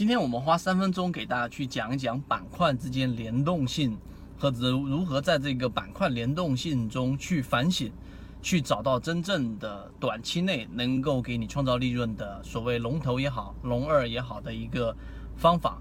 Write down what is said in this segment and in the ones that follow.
今天我们花三分钟给大家去讲一讲板块之间联动性和如如何在这个板块联动性中去反省，去找到真正的短期内能够给你创造利润的所谓龙头也好、龙二也好的一个方法。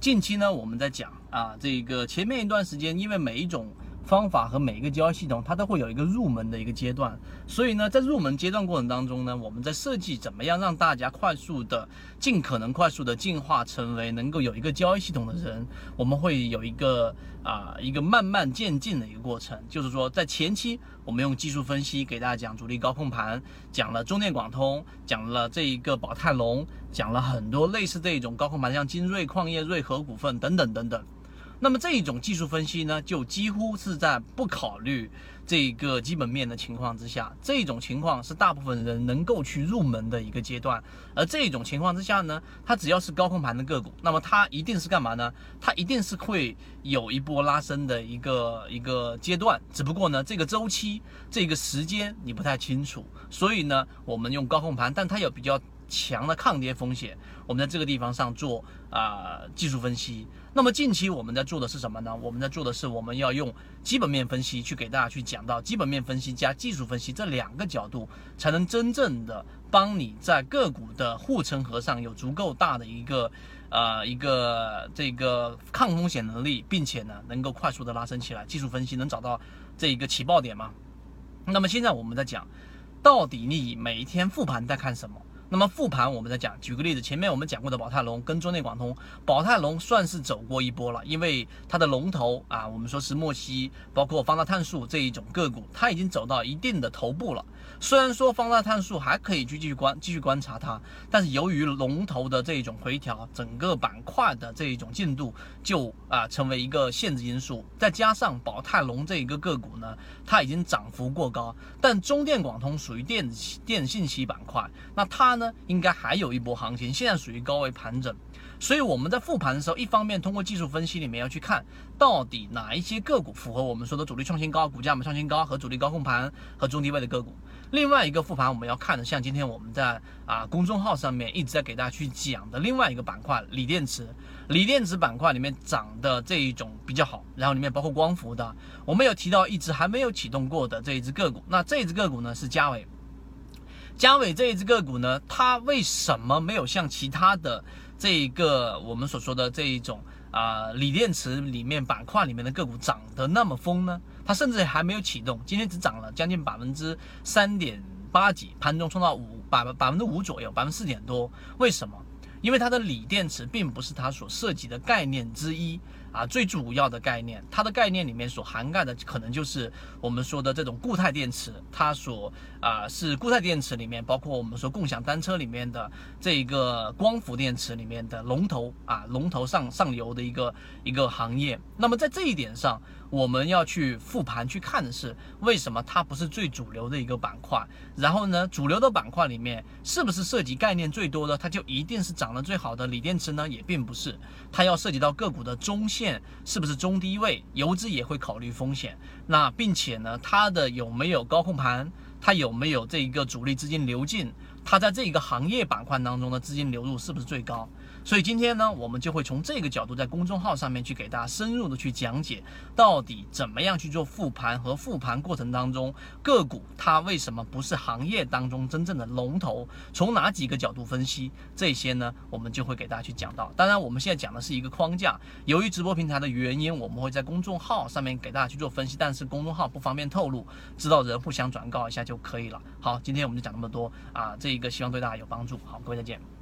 近期呢，我们在讲啊，这个前面一段时间，因为每一种方法和每一个交易系统，它都会有一个入门的一个阶段，所以呢，在入门阶段过程当中呢，我们在设计怎么样让大家快速的、尽可能快速的进化成为能够有一个交易系统的人，我们会有一个啊一个慢慢渐进的一个过程，就是说在前期我们用技术分析给大家讲主力高控盘，讲了中电广通，讲了这一个宝泰隆，讲了很多类似这种高控盘，像金瑞矿业、瑞和股份等等等等。那么这一种技术分析呢，就几乎是在不考虑这个基本面的情况之下，这种情况是大部分人能够去入门的一个阶段。而这种情况之下呢，它只要是高空盘的个股，那么它一定是干嘛呢？它一定是会有一波拉升的一个一个阶段。只不过呢，这个周期、这个时间你不太清楚，所以呢，我们用高空盘，但它有比较强的抗跌风险，我们在这个地方上做啊技术分析。那么近期我们在做的是什么呢？我们在做的是我们要用基本面分析去给大家去讲到基本面分析加技术分析这两个角度，才能真正的帮你在个股的护城河上有足够大的一个呃一个这个抗风险能力，并且呢能够快速的拉升起来。技术分析能找到这一个起爆点吗？那么现在我们在讲，到底你每一天复盘在看什么？那么复盘，我们再讲，举个例子，前面我们讲过的宝泰隆跟中内广通，宝泰隆算是走过一波了，因为它的龙头啊，我们说石墨烯，包括方大碳素这一种个股，它已经走到一定的头部了。虽然说方大碳素还可以去继续观继续观察它，但是由于龙头的这一种回调，整个板块的这一种进度就啊成为一个限制因素。再加上宝泰龙这一个个股呢，它已经涨幅过高，但中电广通属于电子电信息板块，那它呢？应该还有一波行情，现在属于高位盘整，所以我们在复盘的时候，一方面通过技术分析里面要去看到底哪一些个股符合我们说的主力创新高、股价们创新高和主力高控盘和中低位的个股。另外一个复盘我们要看的，像今天我们在啊公众号上面一直在给大家去讲的另外一个板块锂电池，锂电池板块里面涨的这一种比较好，然后里面包括光伏的，我们有提到一只还没有启动过的这一只个股，那这一只个股呢是嘉伟。嘉伟这一只个股呢，它为什么没有像其他的这一个我们所说的这一种啊锂电池里面板块里面的个股涨得那么疯呢？它甚至还没有启动，今天只涨了将近百分之三点八几，盘中冲到五百百分之五左右，百分之四点多。为什么？因为它的锂电池并不是它所涉及的概念之一。啊，最主要的概念，它的概念里面所涵盖的可能就是我们说的这种固态电池，它所啊是固态电池里面，包括我们说共享单车里面的这一个光伏电池里面的龙头啊，龙头上上游的一个一个行业。那么在这一点上，我们要去复盘去看的是，为什么它不是最主流的一个板块？然后呢，主流的板块里面是不是涉及概念最多的，它就一定是涨得最好的锂电池呢？也并不是，它要涉及到个股的中线。是不是中低位？游资也会考虑风险。那并且呢，它的有没有高控盘？它有没有这一个主力资金流进？它在这一个行业板块当中的资金流入是不是最高？所以今天呢，我们就会从这个角度在公众号上面去给大家深入的去讲解，到底怎么样去做复盘和复盘过程当中个股它为什么不是行业当中真正的龙头？从哪几个角度分析这些呢？我们就会给大家去讲到。当然，我们现在讲的是一个框架，由于直播平台的原因，我们会在公众号上面给大家去做分析，但是公众号不方便透露，知道人互相转告一下就可以了。好，今天我们就讲那么多啊，这一个希望对大家有帮助。好，各位再见。